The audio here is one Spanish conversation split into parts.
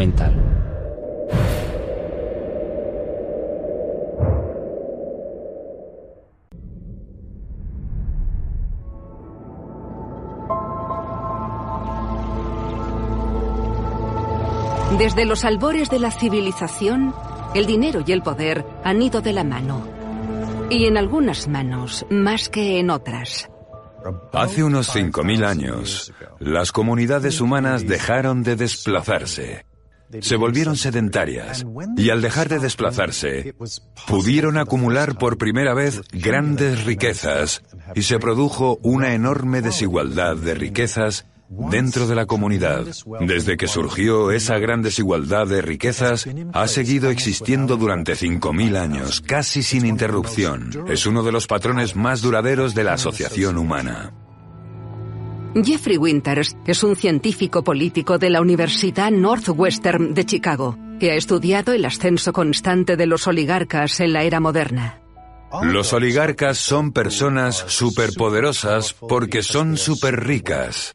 documental. Desde los albores de la civilización, el dinero y el poder han ido de la mano. Y en algunas manos, más que en otras. Hace unos 5.000 años, las comunidades humanas dejaron de desplazarse. Se volvieron sedentarias y al dejar de desplazarse, pudieron acumular por primera vez grandes riquezas y se produjo una enorme desigualdad de riquezas dentro de la comunidad. Desde que surgió esa gran desigualdad de riquezas, ha seguido existiendo durante 5.000 años, casi sin interrupción. Es uno de los patrones más duraderos de la asociación humana. Jeffrey Winters es un científico político de la Universidad Northwestern de Chicago, que ha estudiado el ascenso constante de los oligarcas en la era moderna. Los oligarcas son personas superpoderosas porque son súper ricas.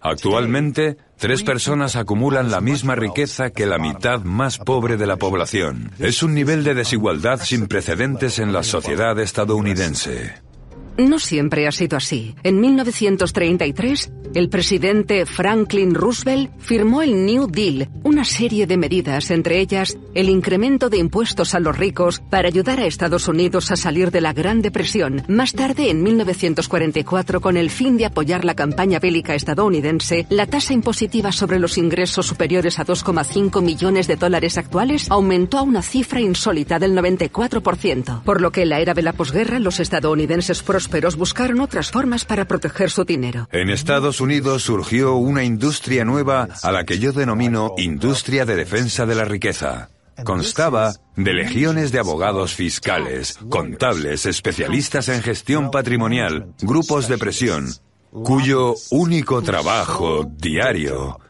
Actualmente, tres personas acumulan la misma riqueza que la mitad más pobre de la población. Es un nivel de desigualdad sin precedentes en la sociedad estadounidense. No siempre ha sido así. En 1933, el presidente Franklin Roosevelt firmó el New Deal, una serie de medidas, entre ellas el incremento de impuestos a los ricos para ayudar a Estados Unidos a salir de la Gran Depresión. Más tarde, en 1944, con el fin de apoyar la campaña bélica estadounidense, la tasa impositiva sobre los ingresos superiores a 2,5 millones de dólares actuales aumentó a una cifra insólita del 94%, por lo que en la era de la posguerra los estadounidenses prósperos buscaron otras formas para proteger su dinero. En Estados Unidos surgió una industria nueva a la que yo denomino industria de defensa de la riqueza. Constaba de legiones de abogados fiscales, contables, especialistas en gestión patrimonial, grupos de presión, cuyo único trabajo diario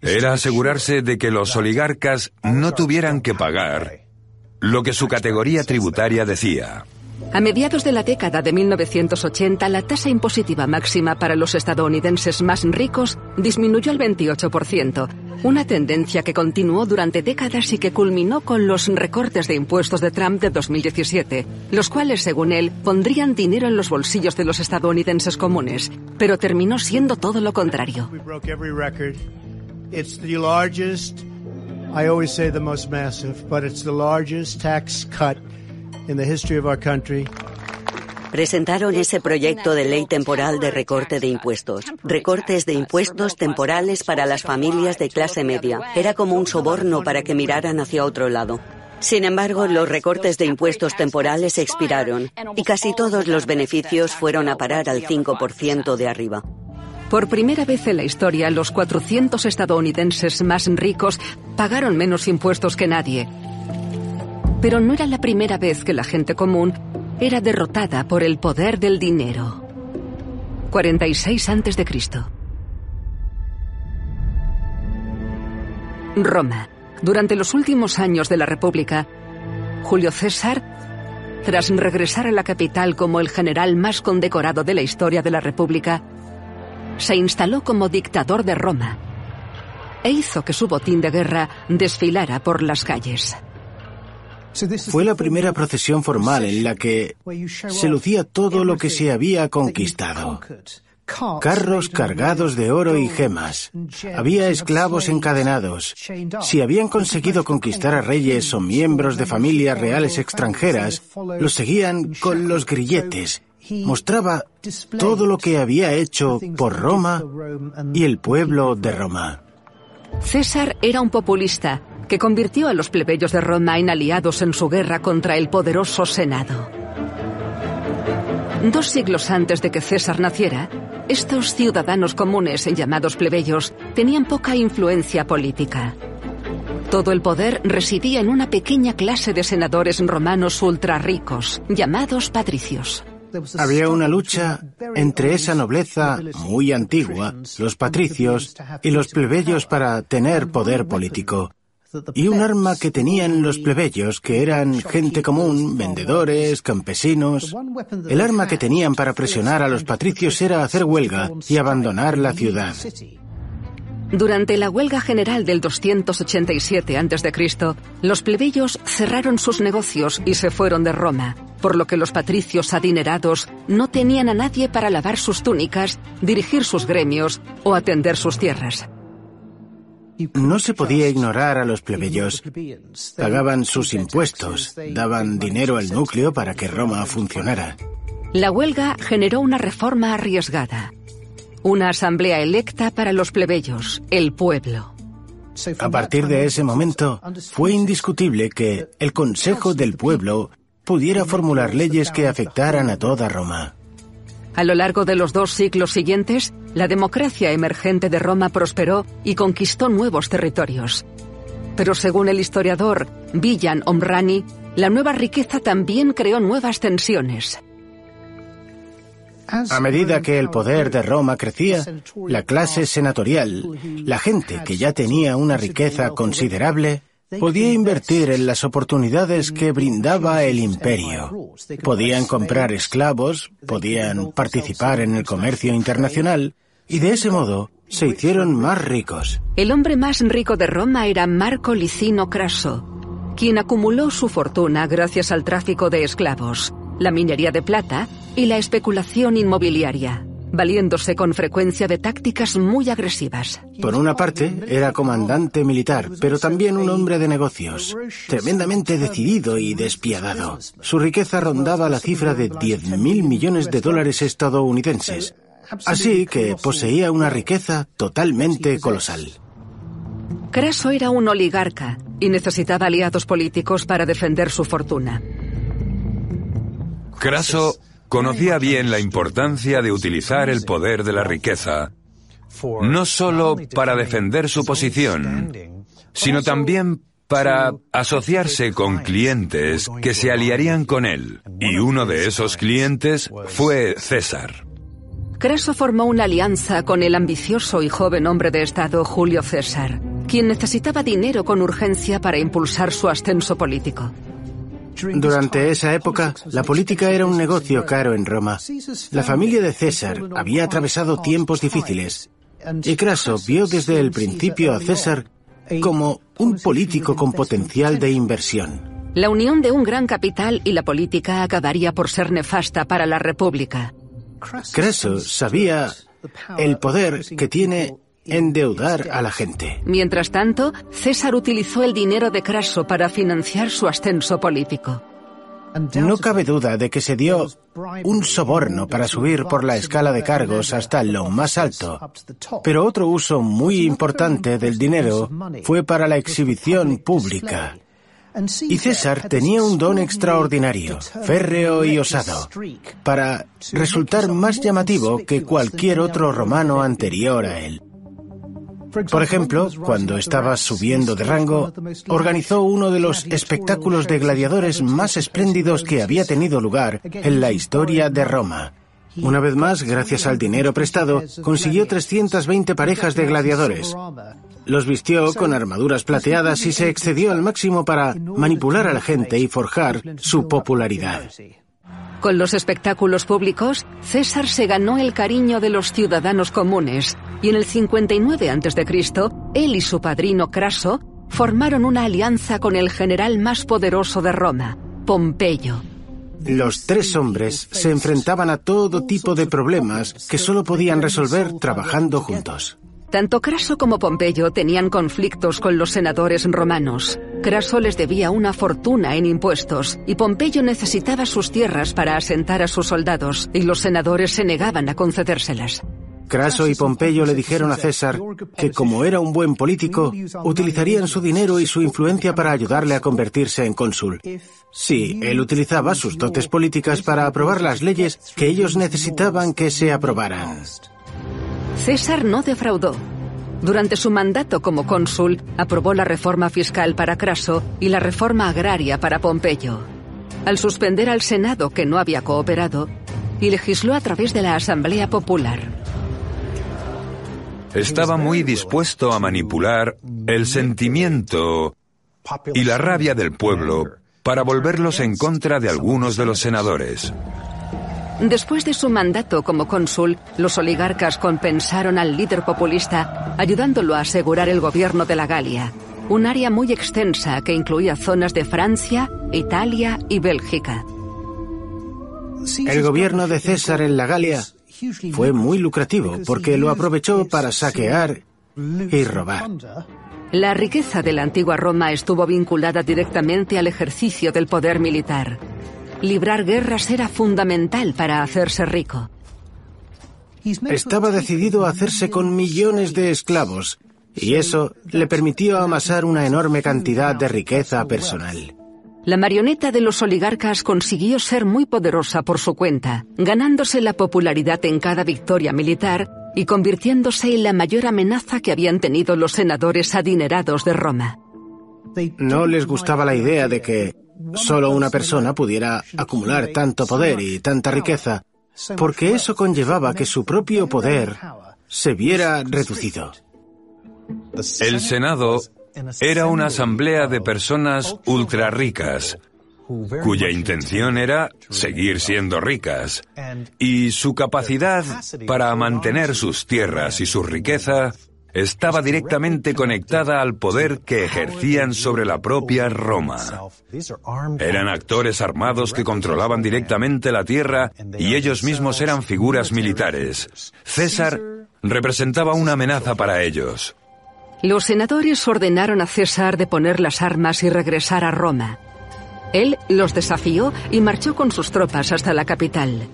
era asegurarse de que los oligarcas no tuvieran que pagar lo que su categoría tributaria decía. A mediados de la década de 1980, la tasa impositiva máxima para los estadounidenses más ricos disminuyó al 28%, una tendencia que continuó durante décadas y que culminó con los recortes de impuestos de Trump de 2017, los cuales, según él, pondrían dinero en los bolsillos de los estadounidenses comunes, pero terminó siendo todo lo contrario. I always say the most massive, but it's the largest tax cut in the history of our country. Presentaron ese proyecto de ley temporal de recorte de impuestos. Recortes de impuestos temporales para las familias de clase media. Era como un soborno para que miraran hacia otro lado. Sin embargo, los recortes de impuestos temporales expiraron y casi todos los beneficios fueron a parar al 5% de arriba. Por primera vez en la historia, los 400 estadounidenses más ricos pagaron menos impuestos que nadie. Pero no era la primera vez que la gente común era derrotada por el poder del dinero. 46 antes de Cristo. Roma. Durante los últimos años de la República, Julio César, tras regresar a la capital como el general más condecorado de la historia de la República, se instaló como dictador de Roma e hizo que su botín de guerra desfilara por las calles. Fue la primera procesión formal en la que se lucía todo lo que se había conquistado. Carros cargados de oro y gemas. Había esclavos encadenados. Si habían conseguido conquistar a reyes o miembros de familias reales extranjeras, los seguían con los grilletes. Mostraba todo lo que había hecho por Roma y el pueblo de Roma. César era un populista que convirtió a los plebeyos de Roma en aliados en su guerra contra el poderoso Senado. Dos siglos antes de que César naciera, estos ciudadanos comunes, llamados plebeyos, tenían poca influencia política. Todo el poder residía en una pequeña clase de senadores romanos ultra ricos, llamados patricios. Había una lucha entre esa nobleza muy antigua, los patricios, y los plebeyos para tener poder político. Y un arma que tenían los plebeyos, que eran gente común, vendedores, campesinos, el arma que tenían para presionar a los patricios era hacer huelga y abandonar la ciudad. Durante la huelga general del 287 a.C., los plebeyos cerraron sus negocios y se fueron de Roma, por lo que los patricios adinerados no tenían a nadie para lavar sus túnicas, dirigir sus gremios o atender sus tierras. No se podía ignorar a los plebeyos. Pagaban sus impuestos, daban dinero al núcleo para que Roma funcionara. La huelga generó una reforma arriesgada. Una asamblea electa para los plebeyos, el pueblo. A partir de ese momento, fue indiscutible que el Consejo del Pueblo pudiera formular leyes que afectaran a toda Roma. A lo largo de los dos siglos siguientes, la democracia emergente de Roma prosperó y conquistó nuevos territorios. Pero según el historiador Villan Omrani, la nueva riqueza también creó nuevas tensiones. A medida que el poder de Roma crecía, la clase senatorial, la gente que ya tenía una riqueza considerable, podía invertir en las oportunidades que brindaba el imperio. Podían comprar esclavos, podían participar en el comercio internacional y de ese modo se hicieron más ricos. El hombre más rico de Roma era Marco Licino Craso, quien acumuló su fortuna gracias al tráfico de esclavos, la minería de plata y la especulación inmobiliaria valiéndose con frecuencia de tácticas muy agresivas. Por una parte, era comandante militar, pero también un hombre de negocios, tremendamente decidido y despiadado. Su riqueza rondaba la cifra de 10.000 millones de dólares estadounidenses, así que poseía una riqueza totalmente colosal. Craso era un oligarca y necesitaba aliados políticos para defender su fortuna. Craso Conocía bien la importancia de utilizar el poder de la riqueza, no solo para defender su posición, sino también para asociarse con clientes que se aliarían con él. Y uno de esos clientes fue César. Craso formó una alianza con el ambicioso y joven hombre de Estado Julio César, quien necesitaba dinero con urgencia para impulsar su ascenso político. Durante esa época, la política era un negocio caro en Roma. La familia de César había atravesado tiempos difíciles y Craso vio desde el principio a César como un político con potencial de inversión. La unión de un gran capital y la política acabaría por ser nefasta para la República. Craso sabía el poder que tiene endeudar a la gente. Mientras tanto, César utilizó el dinero de Craso para financiar su ascenso político. No cabe duda de que se dio un soborno para subir por la escala de cargos hasta lo más alto, pero otro uso muy importante del dinero fue para la exhibición pública. Y César tenía un don extraordinario, férreo y osado, para resultar más llamativo que cualquier otro romano anterior a él. Por ejemplo, cuando estaba subiendo de rango, organizó uno de los espectáculos de gladiadores más espléndidos que había tenido lugar en la historia de Roma. Una vez más, gracias al dinero prestado, consiguió 320 parejas de gladiadores. Los vistió con armaduras plateadas y se excedió al máximo para manipular a la gente y forjar su popularidad. Con los espectáculos públicos, César se ganó el cariño de los ciudadanos comunes y en el 59 a.C., él y su padrino Craso formaron una alianza con el general más poderoso de Roma, Pompeyo. Los tres hombres se enfrentaban a todo tipo de problemas que solo podían resolver trabajando juntos. Tanto Craso como Pompeyo tenían conflictos con los senadores romanos. Craso les debía una fortuna en impuestos y Pompeyo necesitaba sus tierras para asentar a sus soldados y los senadores se negaban a concedérselas. Craso y Pompeyo le dijeron a César que como era un buen político, utilizarían su dinero y su influencia para ayudarle a convertirse en cónsul. Sí, él utilizaba sus dotes políticas para aprobar las leyes que ellos necesitaban que se aprobaran. César no defraudó. Durante su mandato como cónsul, aprobó la reforma fiscal para Craso y la reforma agraria para Pompeyo. Al suspender al Senado, que no había cooperado, y legisló a través de la Asamblea Popular. Estaba muy dispuesto a manipular el sentimiento y la rabia del pueblo para volverlos en contra de algunos de los senadores. Después de su mandato como cónsul, los oligarcas compensaron al líder populista, ayudándolo a asegurar el gobierno de la Galia, un área muy extensa que incluía zonas de Francia, Italia y Bélgica. El gobierno de César en la Galia fue muy lucrativo porque lo aprovechó para saquear y robar. La riqueza de la antigua Roma estuvo vinculada directamente al ejercicio del poder militar. Librar guerras era fundamental para hacerse rico. Estaba decidido a hacerse con millones de esclavos, y eso le permitió amasar una enorme cantidad de riqueza personal. La marioneta de los oligarcas consiguió ser muy poderosa por su cuenta, ganándose la popularidad en cada victoria militar y convirtiéndose en la mayor amenaza que habían tenido los senadores adinerados de Roma. No les gustaba la idea de que solo una persona pudiera acumular tanto poder y tanta riqueza, porque eso conllevaba que su propio poder se viera reducido. El Senado era una asamblea de personas ultra ricas, cuya intención era seguir siendo ricas, y su capacidad para mantener sus tierras y su riqueza estaba directamente conectada al poder que ejercían sobre la propia Roma. Eran actores armados que controlaban directamente la tierra y ellos mismos eran figuras militares. César representaba una amenaza para ellos. Los senadores ordenaron a César de poner las armas y regresar a Roma. Él los desafió y marchó con sus tropas hasta la capital.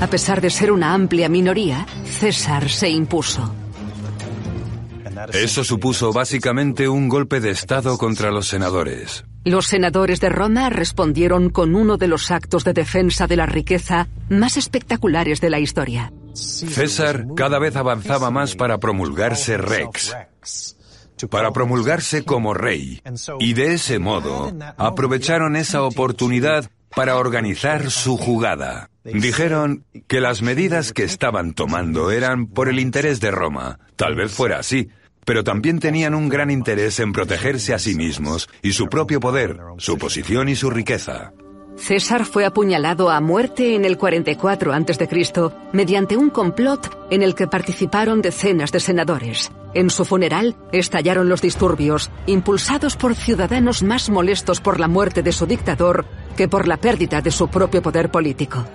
A pesar de ser una amplia minoría, César se impuso. Eso supuso básicamente un golpe de Estado contra los senadores. Los senadores de Roma respondieron con uno de los actos de defensa de la riqueza más espectaculares de la historia. César cada vez avanzaba más para promulgarse Rex, para promulgarse como rey. Y de ese modo aprovecharon esa oportunidad para organizar su jugada. Dijeron que las medidas que estaban tomando eran por el interés de Roma. Tal vez fuera así, pero también tenían un gran interés en protegerse a sí mismos y su propio poder, su posición y su riqueza. César fue apuñalado a muerte en el 44 a.C. mediante un complot en el que participaron decenas de senadores. En su funeral estallaron los disturbios, impulsados por ciudadanos más molestos por la muerte de su dictador que por la pérdida de su propio poder político.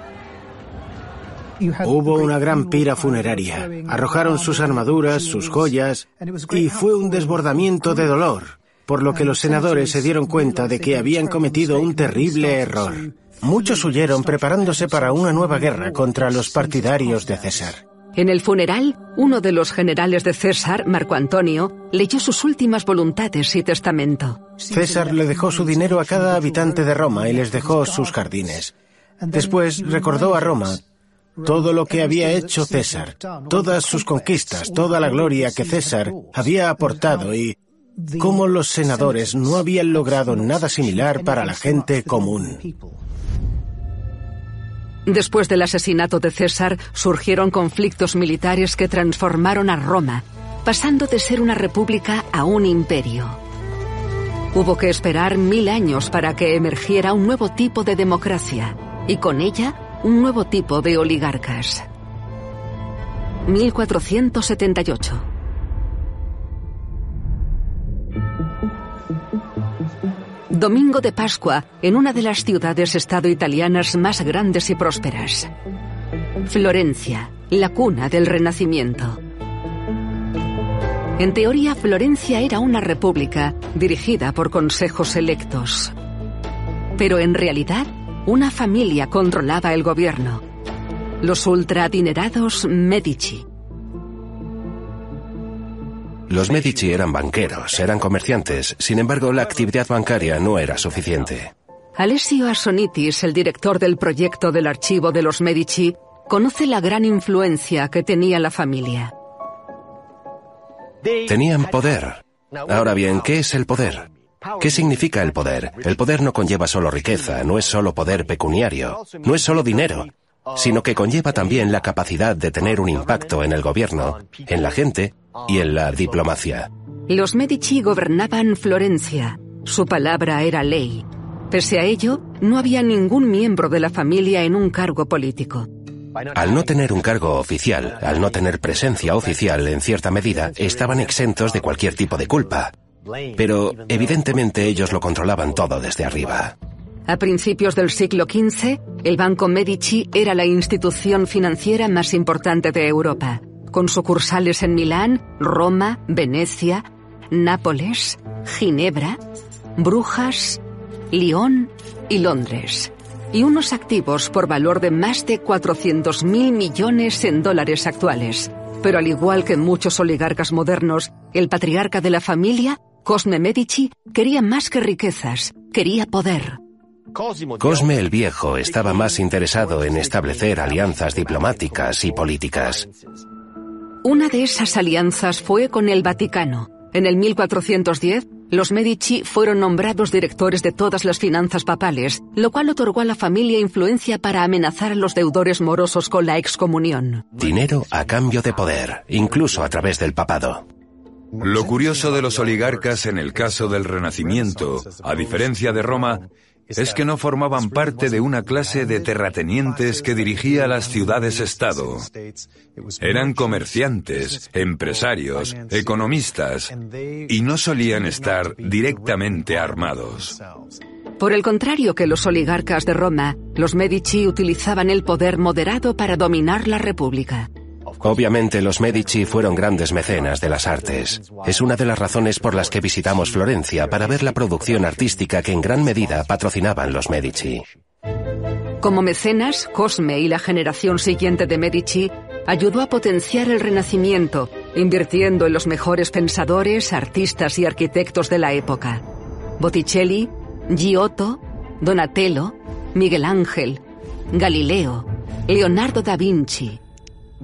Hubo una gran pira funeraria. Arrojaron sus armaduras, sus joyas, y fue un desbordamiento de dolor por lo que los senadores se dieron cuenta de que habían cometido un terrible error. Muchos huyeron preparándose para una nueva guerra contra los partidarios de César. En el funeral, uno de los generales de César, Marco Antonio, leyó sus últimas voluntades y testamento. César le dejó su dinero a cada habitante de Roma y les dejó sus jardines. Después recordó a Roma todo lo que había hecho César, todas sus conquistas, toda la gloria que César había aportado y cómo los senadores no habían logrado nada similar para la gente común. Después del asesinato de César, surgieron conflictos militares que transformaron a Roma, pasando de ser una república a un imperio. Hubo que esperar mil años para que emergiera un nuevo tipo de democracia y con ella un nuevo tipo de oligarcas. 1478 Domingo de Pascua en una de las ciudades-estado italianas más grandes y prósperas. Florencia, la cuna del Renacimiento. En teoría, Florencia era una república dirigida por consejos electos. Pero en realidad, una familia controlaba el gobierno. Los ultraadinerados Medici. Los Medici eran banqueros, eran comerciantes, sin embargo la actividad bancaria no era suficiente. Alessio Assonitis, el director del proyecto del archivo de los Medici, conoce la gran influencia que tenía la familia. Tenían poder. Ahora bien, ¿qué es el poder? ¿Qué significa el poder? El poder no conlleva solo riqueza, no es solo poder pecuniario, no es solo dinero, sino que conlleva también la capacidad de tener un impacto en el gobierno, en la gente y en la diplomacia. Los Medici gobernaban Florencia. Su palabra era ley. Pese a ello, no había ningún miembro de la familia en un cargo político. Al no tener un cargo oficial, al no tener presencia oficial en cierta medida, estaban exentos de cualquier tipo de culpa. Pero evidentemente ellos lo controlaban todo desde arriba. A principios del siglo XV, el Banco Medici era la institución financiera más importante de Europa, con sucursales en Milán, Roma, Venecia, Nápoles, Ginebra, Brujas, Lyon y Londres, y unos activos por valor de más de 400.000 millones en dólares actuales. Pero al igual que muchos oligarcas modernos, el patriarca de la familia, Cosme Medici, quería más que riquezas, quería poder. Cosme el Viejo estaba más interesado en establecer alianzas diplomáticas y políticas. Una de esas alianzas fue con el Vaticano. En el 1410, los Medici fueron nombrados directores de todas las finanzas papales, lo cual otorgó a la familia influencia para amenazar a los deudores morosos con la excomunión. Dinero a cambio de poder, incluso a través del papado. Lo curioso de los oligarcas en el caso del Renacimiento, a diferencia de Roma, es que no formaban parte de una clase de terratenientes que dirigía las ciudades-estado. Eran comerciantes, empresarios, economistas, y no solían estar directamente armados. Por el contrario que los oligarcas de Roma, los Medici utilizaban el poder moderado para dominar la República. Obviamente los Medici fueron grandes mecenas de las artes. Es una de las razones por las que visitamos Florencia para ver la producción artística que en gran medida patrocinaban los Medici. Como mecenas, Cosme y la generación siguiente de Medici ayudó a potenciar el Renacimiento, invirtiendo en los mejores pensadores, artistas y arquitectos de la época. Botticelli, Giotto, Donatello, Miguel Ángel, Galileo, Leonardo da Vinci,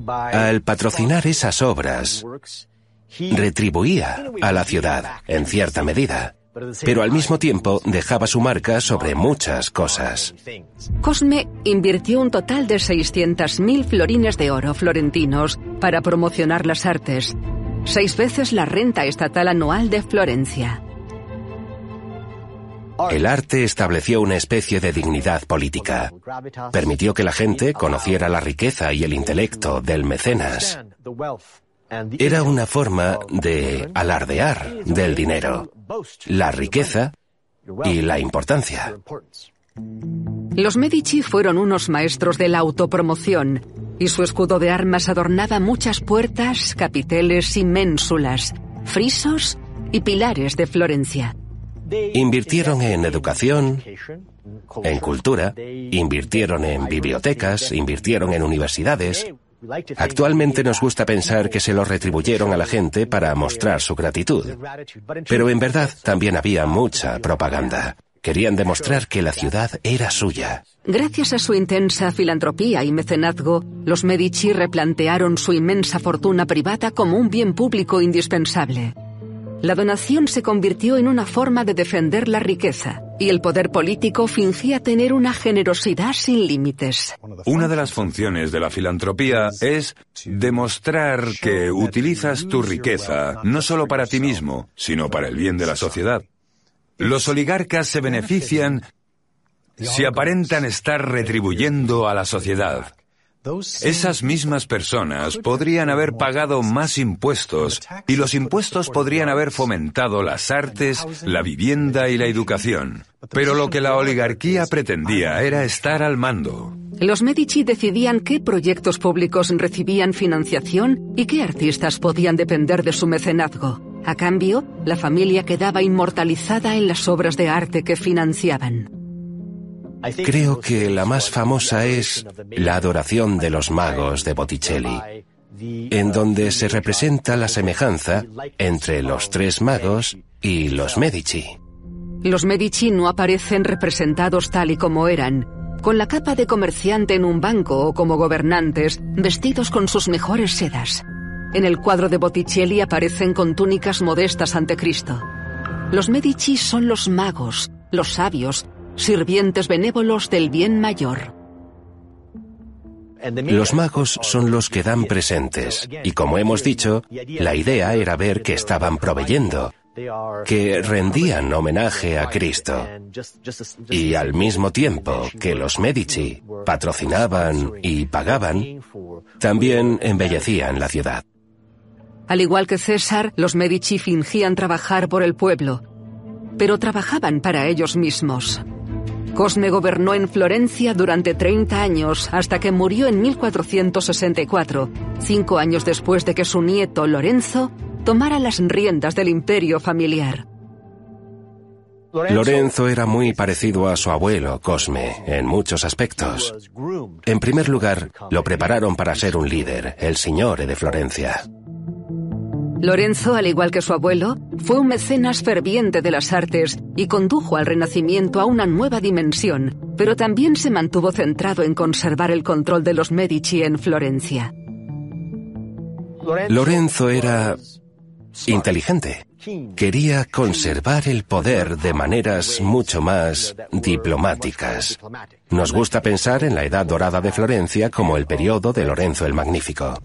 al patrocinar esas obras, retribuía a la ciudad, en cierta medida, pero al mismo tiempo dejaba su marca sobre muchas cosas. Cosme invirtió un total de 600.000 florines de oro florentinos para promocionar las artes, seis veces la renta estatal anual de Florencia. El arte estableció una especie de dignidad política. Permitió que la gente conociera la riqueza y el intelecto del mecenas. Era una forma de alardear del dinero, la riqueza y la importancia. Los Medici fueron unos maestros de la autopromoción y su escudo de armas adornaba muchas puertas, capiteles y ménsulas, frisos y pilares de Florencia. Invirtieron en educación, en cultura, invirtieron en bibliotecas, invirtieron en universidades. Actualmente nos gusta pensar que se lo retribuyeron a la gente para mostrar su gratitud. Pero en verdad también había mucha propaganda. Querían demostrar que la ciudad era suya. Gracias a su intensa filantropía y mecenazgo, los Medici replantearon su inmensa fortuna privada como un bien público indispensable. La donación se convirtió en una forma de defender la riqueza y el poder político fingía tener una generosidad sin límites. Una de las funciones de la filantropía es demostrar que utilizas tu riqueza no solo para ti mismo, sino para el bien de la sociedad. Los oligarcas se benefician si aparentan estar retribuyendo a la sociedad. Esas mismas personas podrían haber pagado más impuestos y los impuestos podrían haber fomentado las artes, la vivienda y la educación. Pero lo que la oligarquía pretendía era estar al mando. Los Medici decidían qué proyectos públicos recibían financiación y qué artistas podían depender de su mecenazgo. A cambio, la familia quedaba inmortalizada en las obras de arte que financiaban. Creo que la más famosa es La adoración de los magos de Botticelli, en donde se representa la semejanza entre los tres magos y los Medici. Los Medici no aparecen representados tal y como eran, con la capa de comerciante en un banco o como gobernantes, vestidos con sus mejores sedas. En el cuadro de Botticelli aparecen con túnicas modestas ante Cristo. Los Medici son los magos, los sabios, sirvientes benévolos del bien mayor. Los magos son los que dan presentes, y como hemos dicho, la idea era ver que estaban proveyendo, que rendían homenaje a Cristo y al mismo tiempo que los Medici patrocinaban y pagaban, también embellecían la ciudad. Al igual que César, los Medici fingían trabajar por el pueblo, pero trabajaban para ellos mismos. Cosme gobernó en Florencia durante 30 años hasta que murió en 1464, cinco años después de que su nieto Lorenzo tomara las riendas del imperio familiar. Lorenzo era muy parecido a su abuelo, Cosme, en muchos aspectos. En primer lugar, lo prepararon para ser un líder, el señor de Florencia. Lorenzo, al igual que su abuelo, fue un mecenas ferviente de las artes y condujo al Renacimiento a una nueva dimensión, pero también se mantuvo centrado en conservar el control de los Medici en Florencia. Lorenzo era inteligente. Quería conservar el poder de maneras mucho más diplomáticas. Nos gusta pensar en la Edad Dorada de Florencia como el periodo de Lorenzo el Magnífico.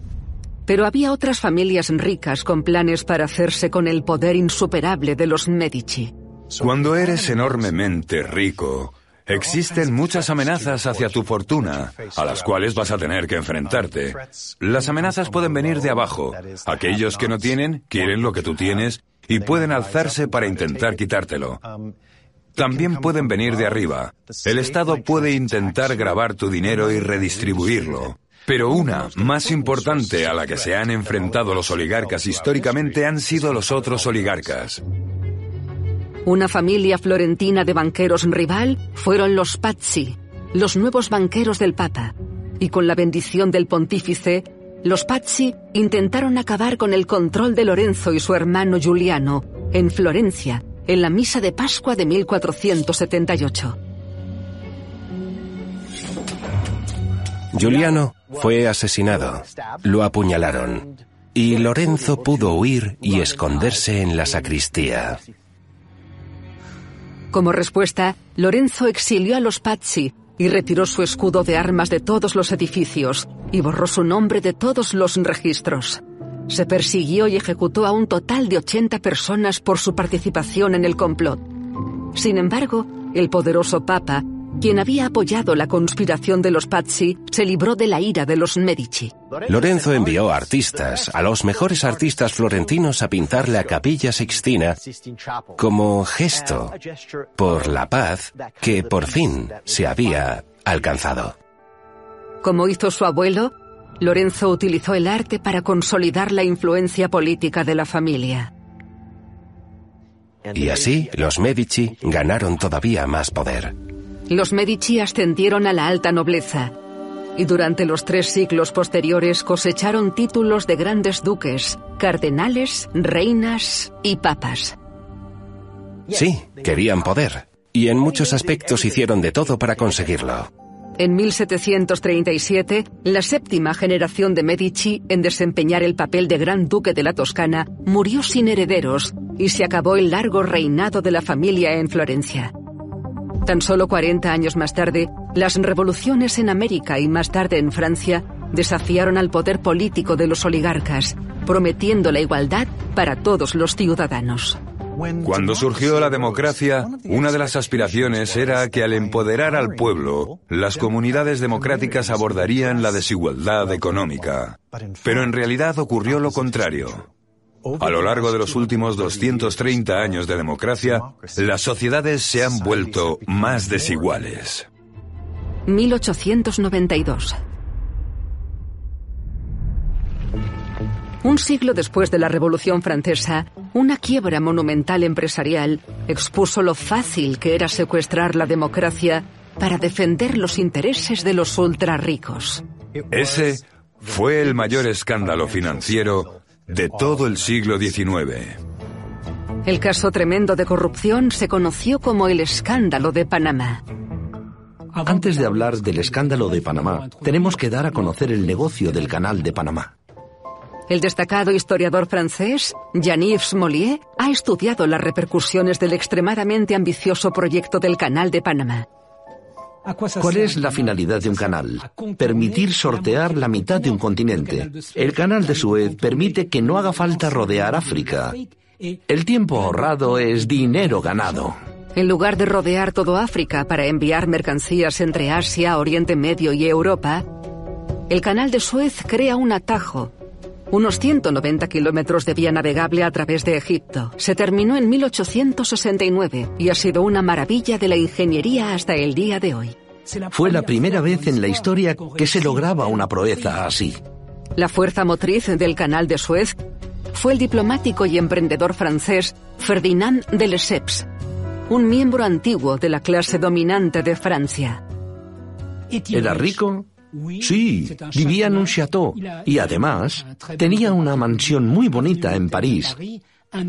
Pero había otras familias ricas con planes para hacerse con el poder insuperable de los Medici. Cuando eres enormemente rico, existen muchas amenazas hacia tu fortuna, a las cuales vas a tener que enfrentarte. Las amenazas pueden venir de abajo. Aquellos que no tienen, quieren lo que tú tienes y pueden alzarse para intentar quitártelo. También pueden venir de arriba. El Estado puede intentar grabar tu dinero y redistribuirlo. Pero una, más importante a la que se han enfrentado los oligarcas históricamente han sido los otros oligarcas. Una familia florentina de banqueros rival fueron los Pazzi, los nuevos banqueros del Papa. Y con la bendición del pontífice, los Pazzi intentaron acabar con el control de Lorenzo y su hermano Giuliano en Florencia, en la misa de Pascua de 1478. Giuliano fue asesinado, lo apuñalaron, y Lorenzo pudo huir y esconderse en la sacristía. Como respuesta, Lorenzo exilió a los Pazzi y retiró su escudo de armas de todos los edificios y borró su nombre de todos los registros. Se persiguió y ejecutó a un total de 80 personas por su participación en el complot. Sin embargo, el poderoso Papa quien había apoyado la conspiración de los Pazzi, se libró de la ira de los Medici. Lorenzo envió artistas, a los mejores artistas florentinos, a pintar la capilla sixtina como gesto por la paz que por fin se había alcanzado. Como hizo su abuelo, Lorenzo utilizó el arte para consolidar la influencia política de la familia. Y así los Medici ganaron todavía más poder. Los Medici ascendieron a la alta nobleza y durante los tres siglos posteriores cosecharon títulos de grandes duques, cardenales, reinas y papas. Sí, querían poder, y en muchos aspectos hicieron de todo para conseguirlo. En 1737, la séptima generación de Medici en desempeñar el papel de Gran Duque de la Toscana murió sin herederos y se acabó el largo reinado de la familia en Florencia. Tan solo 40 años más tarde, las revoluciones en América y más tarde en Francia desafiaron al poder político de los oligarcas, prometiendo la igualdad para todos los ciudadanos. Cuando surgió la democracia, una de las aspiraciones era que al empoderar al pueblo, las comunidades democráticas abordarían la desigualdad económica. Pero en realidad ocurrió lo contrario. A lo largo de los últimos 230 años de democracia, las sociedades se han vuelto más desiguales. 1892. Un siglo después de la Revolución Francesa, una quiebra monumental empresarial expuso lo fácil que era secuestrar la democracia para defender los intereses de los ultrarricos. Ese fue el mayor escándalo financiero de todo el siglo XIX. El caso tremendo de corrupción se conoció como el escándalo de Panamá. Antes de hablar del escándalo de Panamá, tenemos que dar a conocer el negocio del canal de Panamá. El destacado historiador francés, Jean-Yves Mollier, ha estudiado las repercusiones del extremadamente ambicioso proyecto del Canal de Panamá. ¿Cuál es la finalidad de un canal? Permitir sortear la mitad de un continente. El canal de Suez permite que no haga falta rodear África. El tiempo ahorrado es dinero ganado. En lugar de rodear todo África para enviar mercancías entre Asia, Oriente Medio y Europa, el canal de Suez crea un atajo, unos 190 kilómetros de vía navegable a través de Egipto. Se terminó en 1869 y ha sido una maravilla de la ingeniería hasta el día de hoy. Fue la primera vez en la historia que se lograba una proeza así. La fuerza motriz del canal de Suez fue el diplomático y emprendedor francés Ferdinand de Lesseps, un miembro antiguo de la clase dominante de Francia. ¿Era rico? Sí, vivía en un chateau y además tenía una mansión muy bonita en París,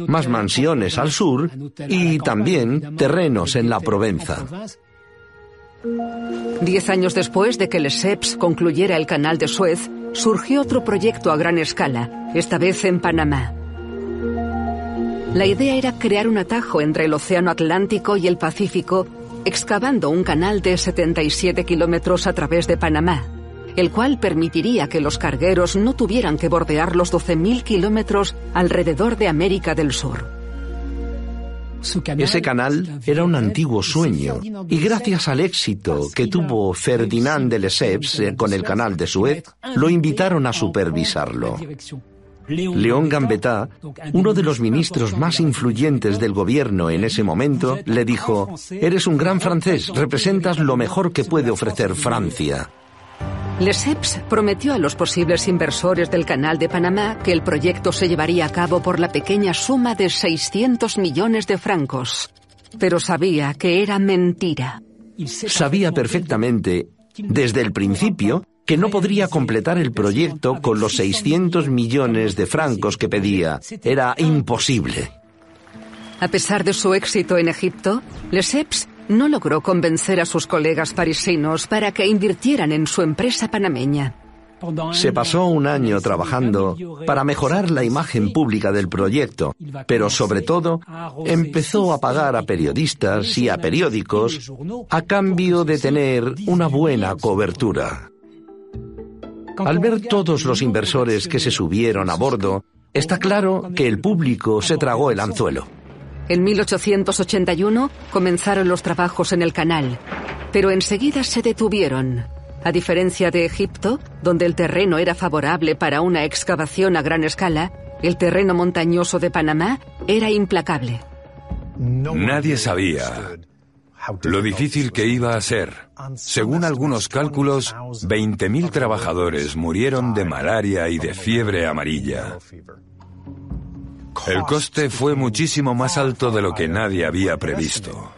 más mansiones al sur y también terrenos en la Provenza. Diez años después de que Lesseps concluyera el canal de Suez, surgió otro proyecto a gran escala, esta vez en Panamá. La idea era crear un atajo entre el Océano Atlántico y el Pacífico, excavando un canal de 77 kilómetros a través de Panamá, el cual permitiría que los cargueros no tuvieran que bordear los 12.000 kilómetros alrededor de América del Sur. Ese canal era un antiguo sueño y gracias al éxito que tuvo Ferdinand de Lesseps eh, con el canal de Suez, lo invitaron a supervisarlo. León Gambetta, uno de los ministros más influyentes del gobierno en ese momento, le dijo, Eres un gran francés, representas lo mejor que puede ofrecer Francia. Lesseps prometió a los posibles inversores del Canal de Panamá que el proyecto se llevaría a cabo por la pequeña suma de 600 millones de francos. Pero sabía que era mentira. Sabía perfectamente, desde el principio, que no podría completar el proyecto con los 600 millones de francos que pedía. Era imposible. A pesar de su éxito en Egipto, Lesseps no logró convencer a sus colegas parisinos para que invirtieran en su empresa panameña. Se pasó un año trabajando para mejorar la imagen pública del proyecto, pero sobre todo empezó a pagar a periodistas y a periódicos a cambio de tener una buena cobertura. Al ver todos los inversores que se subieron a bordo, está claro que el público se tragó el anzuelo. En 1881 comenzaron los trabajos en el canal, pero enseguida se detuvieron. A diferencia de Egipto, donde el terreno era favorable para una excavación a gran escala, el terreno montañoso de Panamá era implacable. Nadie sabía lo difícil que iba a ser. Según algunos cálculos, 20.000 trabajadores murieron de malaria y de fiebre amarilla. El coste fue muchísimo más alto de lo que nadie había previsto.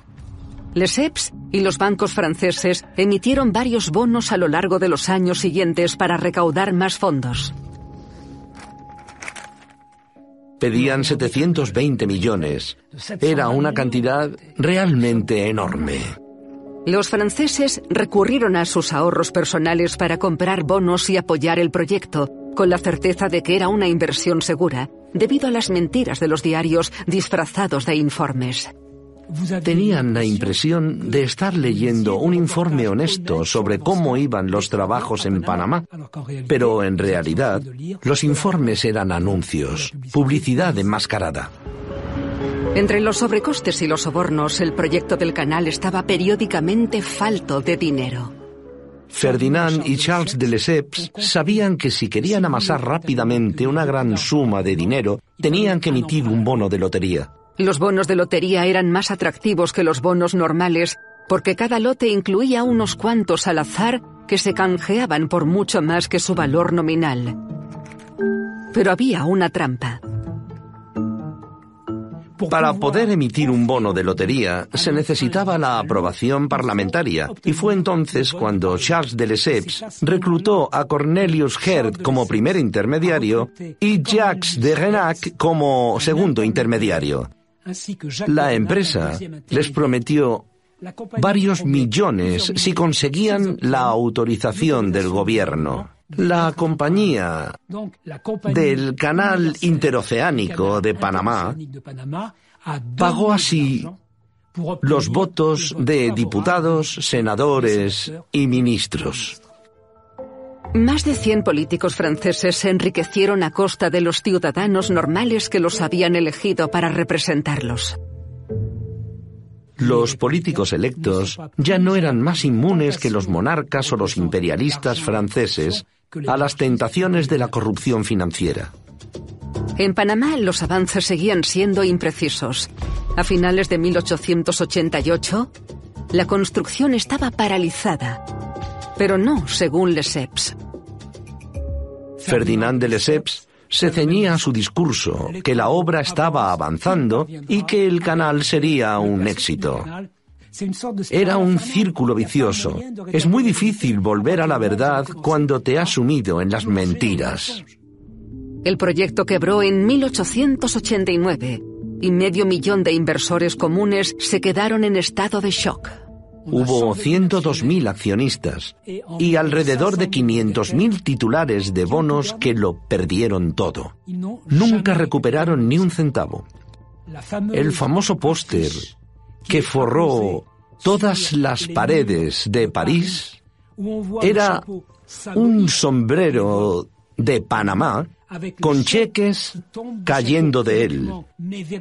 Lesseps y los bancos franceses emitieron varios bonos a lo largo de los años siguientes para recaudar más fondos. Pedían 720 millones. Era una cantidad realmente enorme. Los franceses recurrieron a sus ahorros personales para comprar bonos y apoyar el proyecto, con la certeza de que era una inversión segura, debido a las mentiras de los diarios disfrazados de informes. Tenían la impresión de estar leyendo un informe honesto sobre cómo iban los trabajos en Panamá, pero en realidad los informes eran anuncios, publicidad enmascarada. Entre los sobrecostes y los sobornos, el proyecto del canal estaba periódicamente falto de dinero. Ferdinand y Charles de Lesseps sabían que si querían amasar rápidamente una gran suma de dinero, tenían que emitir un bono de lotería. Los bonos de lotería eran más atractivos que los bonos normales porque cada lote incluía unos cuantos al azar que se canjeaban por mucho más que su valor nominal. Pero había una trampa. Para poder emitir un bono de lotería se necesitaba la aprobación parlamentaria y fue entonces cuando Charles de Lesseps reclutó a Cornelius Herd como primer intermediario y Jacques de Renac como segundo intermediario. La empresa les prometió varios millones si conseguían la autorización del gobierno. La compañía del Canal Interoceánico de Panamá pagó así los votos de diputados, senadores y ministros. Más de 100 políticos franceses se enriquecieron a costa de los ciudadanos normales que los habían elegido para representarlos. Los políticos electos ya no eran más inmunes que los monarcas o los imperialistas franceses a las tentaciones de la corrupción financiera. En Panamá los avances seguían siendo imprecisos. A finales de 1888, la construcción estaba paralizada, pero no según Lesseps. Ferdinand de Lesseps se ceñía a su discurso, que la obra estaba avanzando y que el canal sería un éxito. Era un círculo vicioso. Es muy difícil volver a la verdad cuando te has sumido en las mentiras. El proyecto quebró en 1889 y medio millón de inversores comunes se quedaron en estado de shock. Hubo 102.000 accionistas y alrededor de 500.000 titulares de bonos que lo perdieron todo. Nunca recuperaron ni un centavo. El famoso póster que forró todas las paredes de París era un sombrero de Panamá con cheques cayendo de él.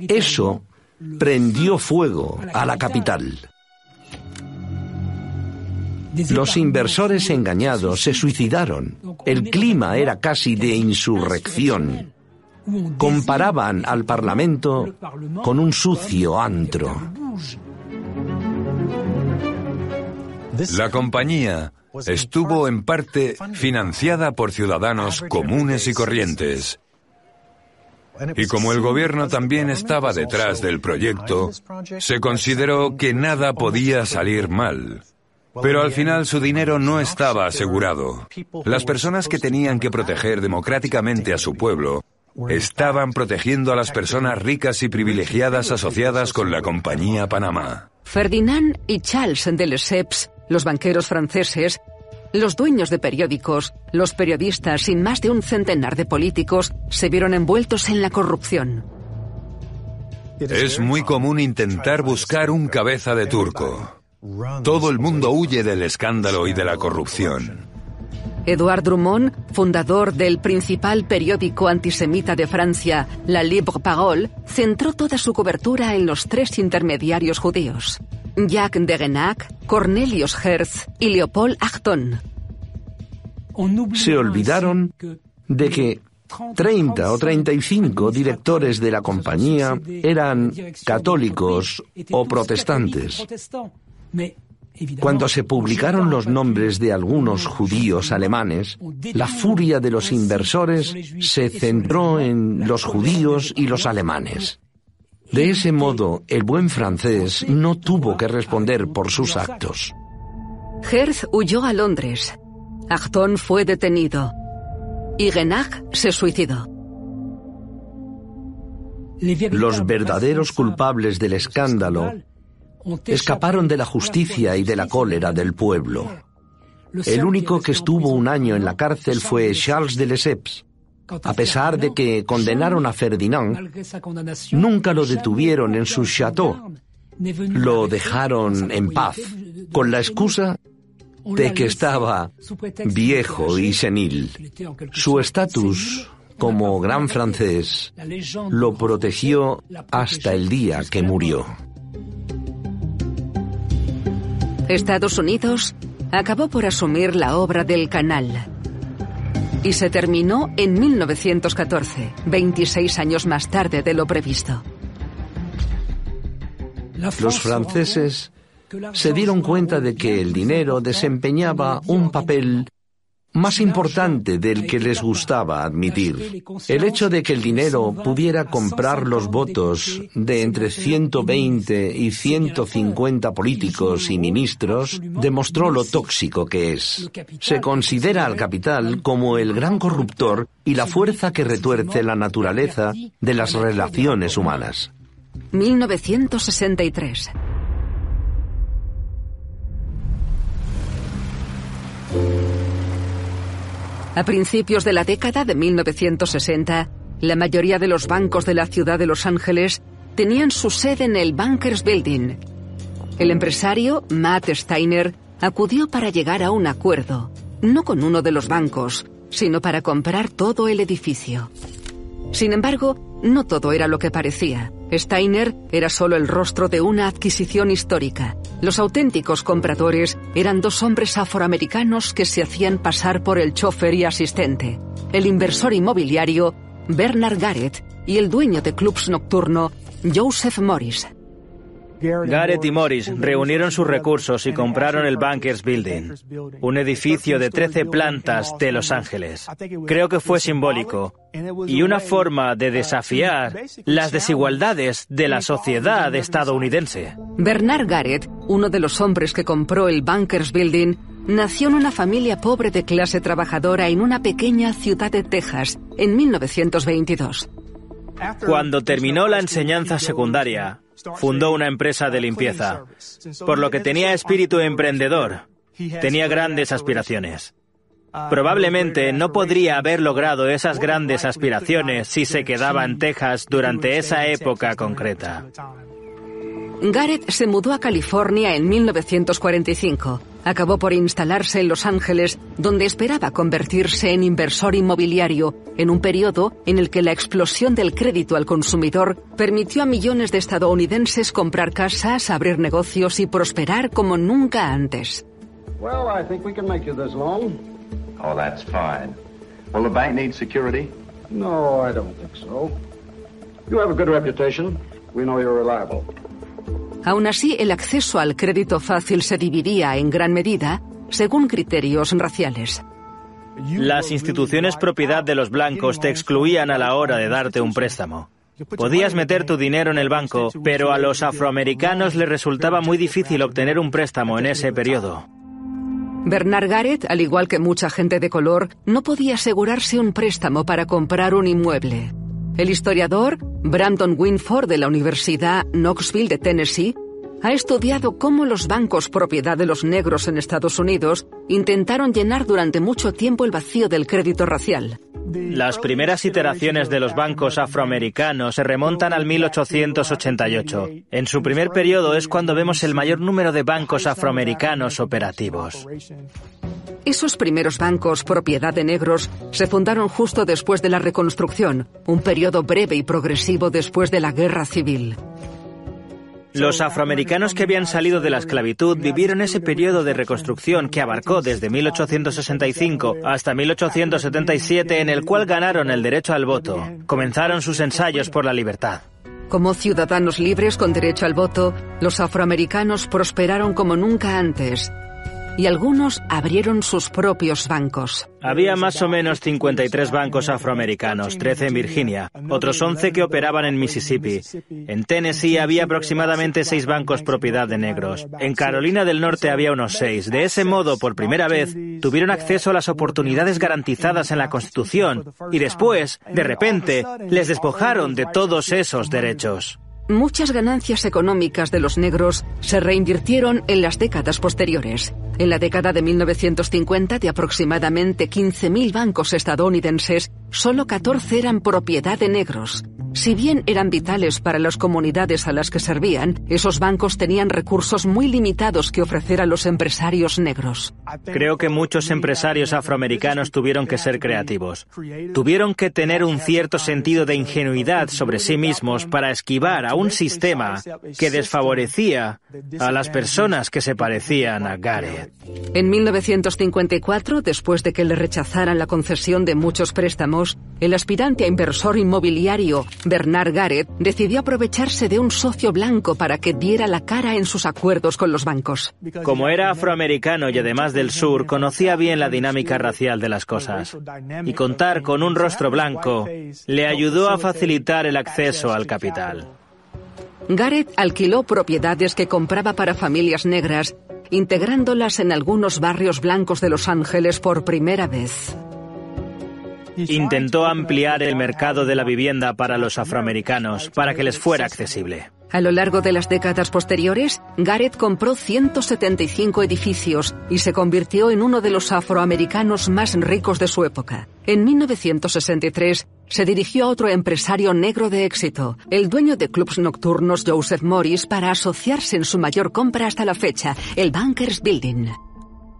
Eso prendió fuego a la capital. Los inversores engañados se suicidaron. El clima era casi de insurrección. Comparaban al Parlamento con un sucio antro. La compañía estuvo en parte financiada por ciudadanos comunes y corrientes. Y como el gobierno también estaba detrás del proyecto, se consideró que nada podía salir mal. Pero al final su dinero no estaba asegurado. Las personas que tenían que proteger democráticamente a su pueblo estaban protegiendo a las personas ricas y privilegiadas asociadas con la compañía Panamá. Ferdinand y Charles de Lesseps, los banqueros franceses, los dueños de periódicos, los periodistas y más de un centenar de políticos se vieron envueltos en la corrupción. Es muy común intentar buscar un cabeza de turco. Todo el mundo huye del escándalo y de la corrupción. Edouard Drummond, fundador del principal periódico antisemita de Francia, La Libre Parole, centró toda su cobertura en los tres intermediarios judíos. Jacques Degenac, Cornelius Herz y Leopold Achton. Se olvidaron de que 30 o 35 directores de la compañía eran católicos o protestantes. Cuando se publicaron los nombres de algunos judíos alemanes, la furia de los inversores se centró en los judíos y los alemanes. De ese modo, el buen francés no tuvo que responder por sus actos. Herz huyó a Londres. Acton fue detenido. Y Genach se suicidó. Los verdaderos culpables del escándalo escaparon de la justicia y de la cólera del pueblo. El único que estuvo un año en la cárcel fue Charles de Lesseps. A pesar de que condenaron a Ferdinand, nunca lo detuvieron en su chateau. Lo dejaron en paz, con la excusa de que estaba viejo y senil. Su estatus como gran francés lo protegió hasta el día que murió. Estados Unidos acabó por asumir la obra del canal y se terminó en 1914, 26 años más tarde de lo previsto. Los franceses se dieron cuenta de que el dinero desempeñaba un papel más importante del que les gustaba admitir. El hecho de que el dinero pudiera comprar los votos de entre 120 y 150 políticos y ministros demostró lo tóxico que es. Se considera al capital como el gran corruptor y la fuerza que retuerce la naturaleza de las relaciones humanas. 1963 A principios de la década de 1960, la mayoría de los bancos de la ciudad de Los Ángeles tenían su sede en el Bankers Building. El empresario, Matt Steiner, acudió para llegar a un acuerdo, no con uno de los bancos, sino para comprar todo el edificio. Sin embargo, no todo era lo que parecía. Steiner era solo el rostro de una adquisición histórica. Los auténticos compradores eran dos hombres afroamericanos que se hacían pasar por el chofer y asistente. El inversor inmobiliario, Bernard Garrett, y el dueño de clubs nocturno, Joseph Morris. Garrett y Morris reunieron sus recursos y compraron el Bankers Building, un edificio de 13 plantas de Los Ángeles. Creo que fue simbólico y una forma de desafiar las desigualdades de la sociedad estadounidense. Bernard Garrett, uno de los hombres que compró el Bankers Building, nació en una familia pobre de clase trabajadora en una pequeña ciudad de Texas en 1922. Cuando terminó la enseñanza secundaria, fundó una empresa de limpieza, por lo que tenía espíritu emprendedor, tenía grandes aspiraciones. Probablemente no podría haber logrado esas grandes aspiraciones si se quedaba en Texas durante esa época concreta. Garrett se mudó a California en 1945. Acabó por instalarse en Los Ángeles, donde esperaba convertirse en inversor inmobiliario, en un periodo en el que la explosión del crédito al consumidor permitió a millones de estadounidenses comprar casas, abrir negocios y prosperar como nunca antes. Well, I think we can make you this loan. Oh, that's fine. Will the bank need security? No, I don't think so. You have a good reputation. We know you're reliable. Aún así, el acceso al crédito fácil se dividía en gran medida según criterios raciales. Las instituciones propiedad de los blancos te excluían a la hora de darte un préstamo. Podías meter tu dinero en el banco, pero a los afroamericanos les resultaba muy difícil obtener un préstamo en ese periodo. Bernard Garrett, al igual que mucha gente de color, no podía asegurarse un préstamo para comprar un inmueble. El historiador Brandon Winford de la Universidad Knoxville de Tennessee ha estudiado cómo los bancos propiedad de los negros en Estados Unidos intentaron llenar durante mucho tiempo el vacío del crédito racial. Las primeras iteraciones de los bancos afroamericanos se remontan al 1888. En su primer periodo es cuando vemos el mayor número de bancos afroamericanos operativos. Esos primeros bancos propiedad de negros se fundaron justo después de la Reconstrucción, un periodo breve y progresivo después de la Guerra Civil. Los afroamericanos que habían salido de la esclavitud vivieron ese periodo de reconstrucción que abarcó desde 1865 hasta 1877 en el cual ganaron el derecho al voto. Comenzaron sus ensayos por la libertad. Como ciudadanos libres con derecho al voto, los afroamericanos prosperaron como nunca antes y algunos abrieron sus propios bancos. Había más o menos 53 bancos afroamericanos, 13 en Virginia, otros 11 que operaban en Mississippi. En Tennessee había aproximadamente 6 bancos propiedad de negros. En Carolina del Norte había unos 6. De ese modo, por primera vez, tuvieron acceso a las oportunidades garantizadas en la Constitución y después, de repente, les despojaron de todos esos derechos. Muchas ganancias económicas de los negros se reinvirtieron en las décadas posteriores. En la década de 1950, de aproximadamente 15.000 bancos estadounidenses, solo 14 eran propiedad de negros. Si bien eran vitales para las comunidades a las que servían, esos bancos tenían recursos muy limitados que ofrecer a los empresarios negros. Creo que muchos empresarios afroamericanos tuvieron que ser creativos. Tuvieron que tener un cierto sentido de ingenuidad sobre sí mismos para esquivar a un sistema que desfavorecía a las personas que se parecían a Gareth. En 1954, después de que le rechazaran la concesión de muchos préstamos, el aspirante a inversor inmobiliario Bernard Garrett decidió aprovecharse de un socio blanco para que diera la cara en sus acuerdos con los bancos. Como era afroamericano y además del sur, conocía bien la dinámica racial de las cosas. Y contar con un rostro blanco le ayudó a facilitar el acceso al capital. Garrett alquiló propiedades que compraba para familias negras, integrándolas en algunos barrios blancos de Los Ángeles por primera vez. Intentó ampliar el mercado de la vivienda para los afroamericanos para que les fuera accesible. A lo largo de las décadas posteriores, Garrett compró 175 edificios y se convirtió en uno de los afroamericanos más ricos de su época. En 1963, se dirigió a otro empresario negro de éxito, el dueño de clubs nocturnos Joseph Morris, para asociarse en su mayor compra hasta la fecha, el Bankers Building.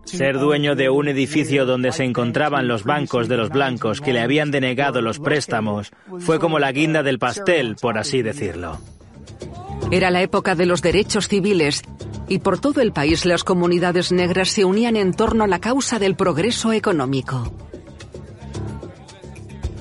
Ser dueño de un edificio donde se encontraban los bancos de los blancos que le habían denegado los préstamos fue como la guinda del pastel, por así decirlo. Era la época de los derechos civiles y por todo el país las comunidades negras se unían en torno a la causa del progreso económico.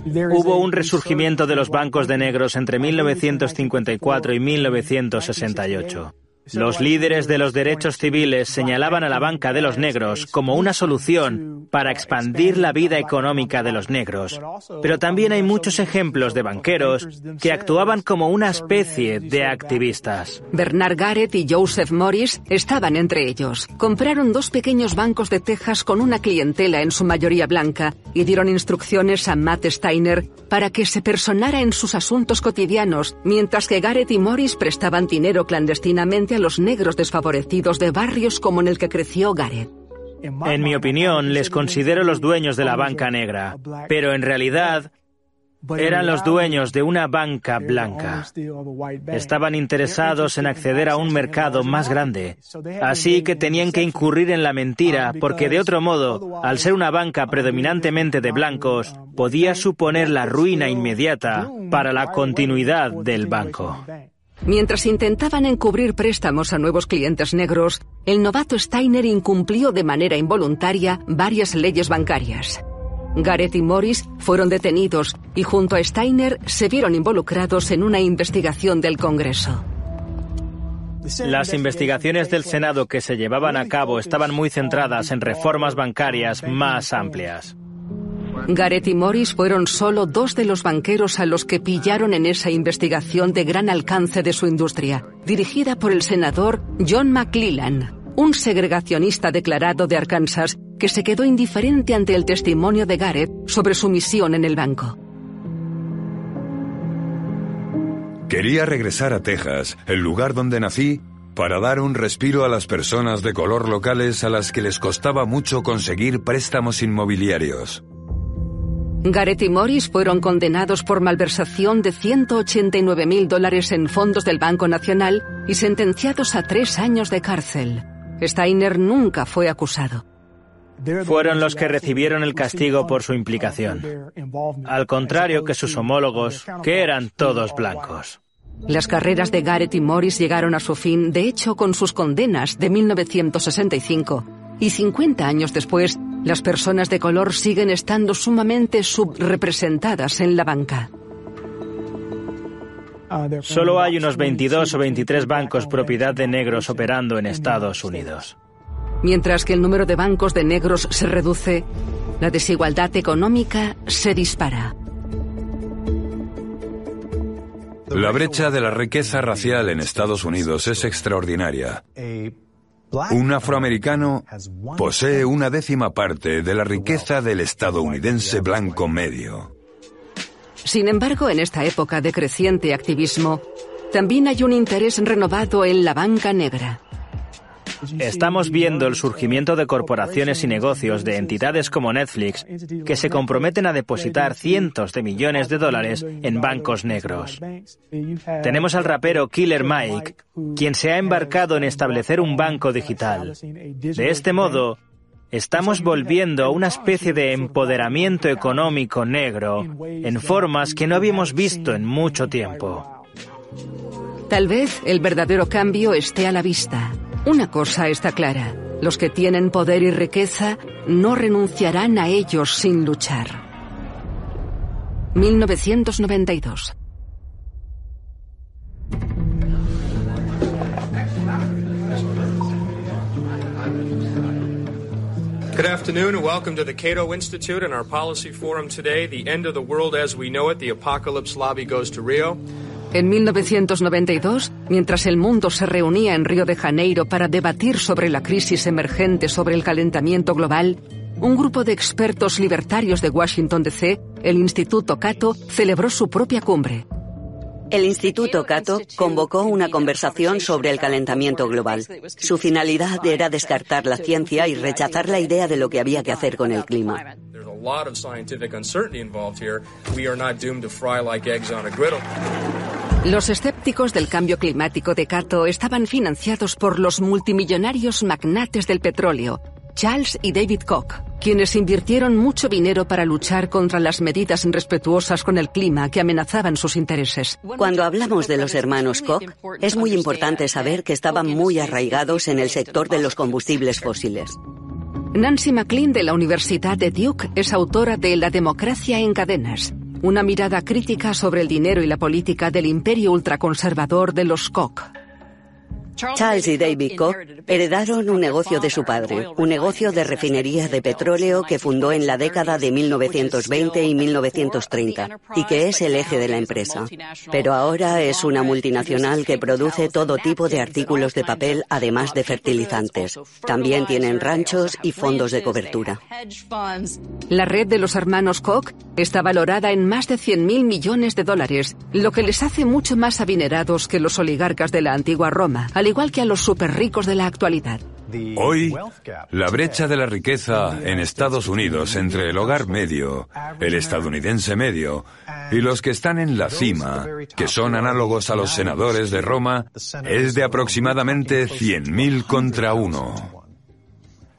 Hubo un resurgimiento de los bancos de negros entre 1954 y 1968. Los líderes de los derechos civiles señalaban a la banca de los negros como una solución para expandir la vida económica de los negros. Pero también hay muchos ejemplos de banqueros que actuaban como una especie de activistas. Bernard Garrett y Joseph Morris estaban entre ellos. Compraron dos pequeños bancos de Texas con una clientela en su mayoría blanca y dieron instrucciones a Matt Steiner para que se personara en sus asuntos cotidianos, mientras que Garrett y Morris prestaban dinero clandestinamente los negros desfavorecidos de barrios como en el que creció Gareth. En mi opinión, les considero los dueños de la banca negra, pero en realidad eran los dueños de una banca blanca. Estaban interesados en acceder a un mercado más grande, así que tenían que incurrir en la mentira, porque de otro modo, al ser una banca predominantemente de blancos, podía suponer la ruina inmediata para la continuidad del banco. Mientras intentaban encubrir préstamos a nuevos clientes negros, el novato Steiner incumplió de manera involuntaria varias leyes bancarias. Gareth y Morris fueron detenidos y junto a Steiner se vieron involucrados en una investigación del Congreso. Las investigaciones del Senado que se llevaban a cabo estaban muy centradas en reformas bancarias más amplias. Gareth y Morris fueron solo dos de los banqueros a los que pillaron en esa investigación de gran alcance de su industria, dirigida por el senador John McClellan, un segregacionista declarado de Arkansas que se quedó indiferente ante el testimonio de Gareth sobre su misión en el banco. Quería regresar a Texas, el lugar donde nací, para dar un respiro a las personas de color locales a las que les costaba mucho conseguir préstamos inmobiliarios. Gareth y Morris fueron condenados por malversación de 189 mil dólares en fondos del Banco Nacional y sentenciados a tres años de cárcel. Steiner nunca fue acusado. Fueron los que recibieron el castigo por su implicación, al contrario que sus homólogos, que eran todos blancos. Las carreras de Gareth y Morris llegaron a su fin, de hecho, con sus condenas de 1965, y 50 años después, las personas de color siguen estando sumamente subrepresentadas en la banca. Solo hay unos 22 o 23 bancos propiedad de negros operando en Estados Unidos. Mientras que el número de bancos de negros se reduce, la desigualdad económica se dispara. La brecha de la riqueza racial en Estados Unidos es extraordinaria. Un afroamericano posee una décima parte de la riqueza del estadounidense blanco medio. Sin embargo, en esta época de creciente activismo, también hay un interés renovado en la banca negra. Estamos viendo el surgimiento de corporaciones y negocios de entidades como Netflix que se comprometen a depositar cientos de millones de dólares en bancos negros. Tenemos al rapero Killer Mike, quien se ha embarcado en establecer un banco digital. De este modo, estamos volviendo a una especie de empoderamiento económico negro en formas que no habíamos visto en mucho tiempo. Tal vez el verdadero cambio esté a la vista. Una cosa está clara, los que tienen poder y riqueza no renunciarán a ellos sin luchar. 1992 Good afternoon and welcome to the Cato Institute and our policy forum today, The End of the World as We Know It, The Apocalypse Lobby Goes to Rio. En 1992, mientras el mundo se reunía en Río de Janeiro para debatir sobre la crisis emergente sobre el calentamiento global, un grupo de expertos libertarios de Washington, D.C., el Instituto Cato, celebró su propia cumbre. El Instituto Cato convocó una conversación sobre el calentamiento global. Su finalidad era descartar la ciencia y rechazar la idea de lo que había que hacer con el clima. Los escépticos del cambio climático de Cato estaban financiados por los multimillonarios magnates del petróleo, Charles y David Koch, quienes invirtieron mucho dinero para luchar contra las medidas respetuosas con el clima que amenazaban sus intereses. Cuando hablamos de los hermanos Koch, es muy importante saber que estaban muy arraigados en el sector de los combustibles fósiles. Nancy McLean de la Universidad de Duke es autora de La democracia en cadenas, una mirada crítica sobre el dinero y la política del imperio ultraconservador de los Koch. Charles y David Koch heredaron un negocio de su padre, un negocio de refinería de petróleo que fundó en la década de 1920 y 1930 y que es el eje de la empresa. Pero ahora es una multinacional que produce todo tipo de artículos de papel, además de fertilizantes. También tienen ranchos y fondos de cobertura. La red de los hermanos Koch está valorada en más de 100.000 millones de dólares, lo que les hace mucho más adinerados que los oligarcas de la antigua Roma, al igual que a los superricos de la actualidad. Hoy, la brecha de la riqueza en Estados Unidos entre el hogar medio, el estadounidense medio y los que están en la cima, que son análogos a los senadores de Roma, es de aproximadamente 100.000 contra uno.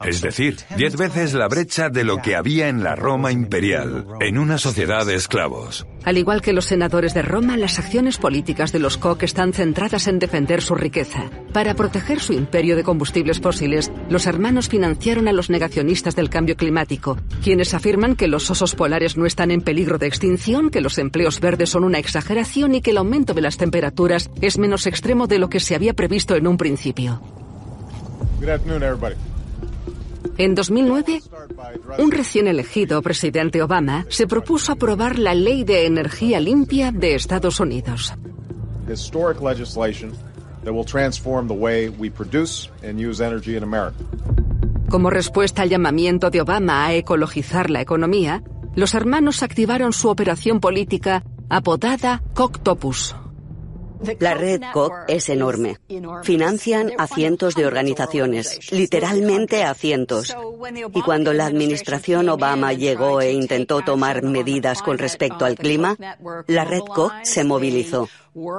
Es decir, diez veces la brecha de lo que había en la Roma imperial, en una sociedad de esclavos. Al igual que los senadores de Roma, las acciones políticas de los Koch están centradas en defender su riqueza. Para proteger su imperio de combustibles fósiles, los hermanos financiaron a los negacionistas del cambio climático, quienes afirman que los osos polares no están en peligro de extinción, que los empleos verdes son una exageración y que el aumento de las temperaturas es menos extremo de lo que se había previsto en un principio. En 2009, un recién elegido presidente Obama se propuso aprobar la Ley de Energía Limpia de Estados Unidos. Como respuesta al llamamiento de Obama a ecologizar la economía, los hermanos activaron su operación política apodada Coctopus. La red Koch es enorme. Financian a cientos de organizaciones, literalmente a cientos. Y cuando la administración Obama llegó e intentó tomar medidas con respecto al clima, la red Koch se movilizó.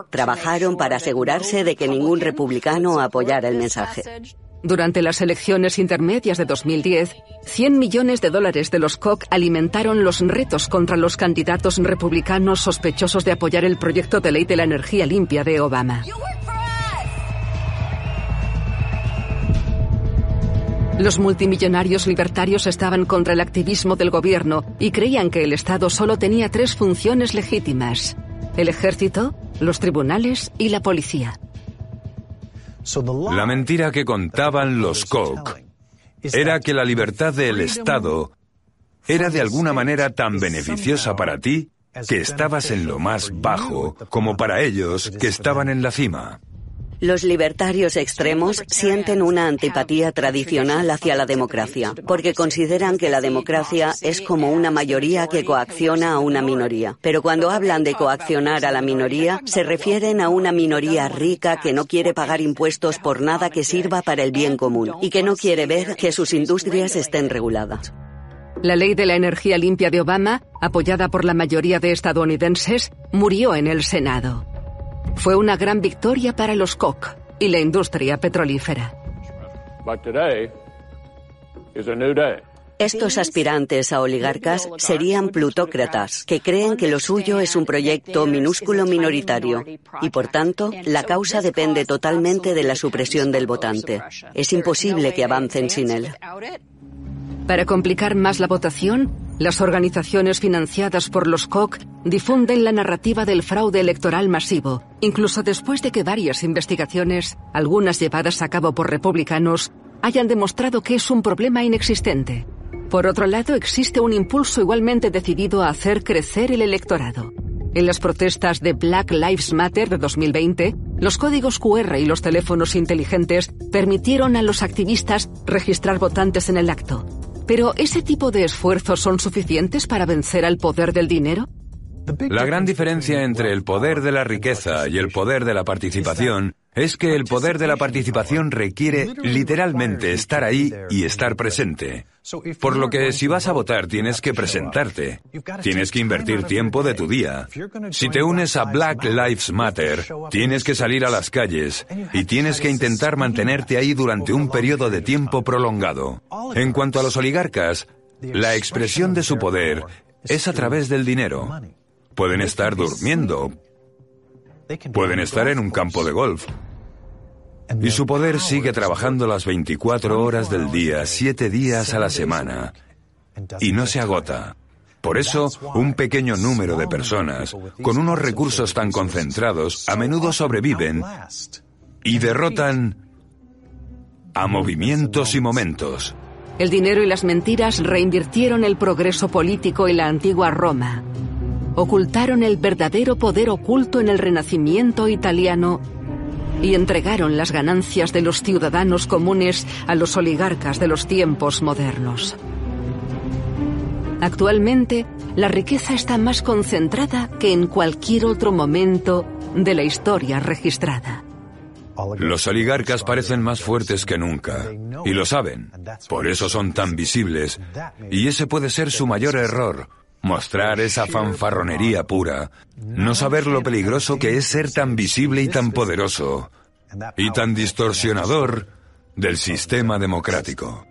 Trabajaron para asegurarse de que ningún republicano apoyara el mensaje. Durante las elecciones intermedias de 2010, 100 millones de dólares de los Koch alimentaron los retos contra los candidatos republicanos sospechosos de apoyar el proyecto de ley de la energía limpia de Obama. Los multimillonarios libertarios estaban contra el activismo del gobierno y creían que el Estado solo tenía tres funciones legítimas. El ejército, los tribunales y la policía. La mentira que contaban los Koch era que la libertad del Estado era de alguna manera tan beneficiosa para ti que estabas en lo más bajo como para ellos que estaban en la cima. Los libertarios extremos sienten una antipatía tradicional hacia la democracia, porque consideran que la democracia es como una mayoría que coacciona a una minoría. Pero cuando hablan de coaccionar a la minoría, se refieren a una minoría rica que no quiere pagar impuestos por nada que sirva para el bien común y que no quiere ver que sus industrias estén reguladas. La ley de la energía limpia de Obama, apoyada por la mayoría de estadounidenses, murió en el Senado. Fue una gran victoria para los Koch y la industria petrolífera. Estos aspirantes a oligarcas serían plutócratas, que creen que lo suyo es un proyecto minúsculo minoritario y, por tanto, la causa depende totalmente de la supresión del votante. Es imposible que avancen sin él. Para complicar más la votación, las organizaciones financiadas por los Koch difunden la narrativa del fraude electoral masivo, incluso después de que varias investigaciones, algunas llevadas a cabo por republicanos, hayan demostrado que es un problema inexistente. Por otro lado, existe un impulso igualmente decidido a hacer crecer el electorado. En las protestas de Black Lives Matter de 2020, los códigos QR y los teléfonos inteligentes permitieron a los activistas registrar votantes en el acto. Pero ¿ese tipo de esfuerzos son suficientes para vencer al poder del dinero? La gran diferencia entre el poder de la riqueza y el poder de la participación es que el poder de la participación requiere literalmente estar ahí y estar presente. Por lo que si vas a votar tienes que presentarte, tienes que invertir tiempo de tu día. Si te unes a Black Lives Matter, tienes que salir a las calles y tienes que intentar mantenerte ahí durante un periodo de tiempo prolongado. En cuanto a los oligarcas, la expresión de su poder es a través del dinero. Pueden estar durmiendo, Pueden estar en un campo de golf. Y su poder sigue trabajando las 24 horas del día, 7 días a la semana. Y no se agota. Por eso, un pequeño número de personas, con unos recursos tan concentrados, a menudo sobreviven y derrotan a movimientos y momentos. El dinero y las mentiras reinvirtieron el progreso político en la antigua Roma ocultaron el verdadero poder oculto en el Renacimiento italiano y entregaron las ganancias de los ciudadanos comunes a los oligarcas de los tiempos modernos. Actualmente, la riqueza está más concentrada que en cualquier otro momento de la historia registrada. Los oligarcas parecen más fuertes que nunca, y lo saben. Por eso son tan visibles, y ese puede ser su mayor error, mostrar esa fanfarronería pura, no saber lo peligroso que es ser tan visible y tan poderoso, y tan distorsionador del sistema democrático.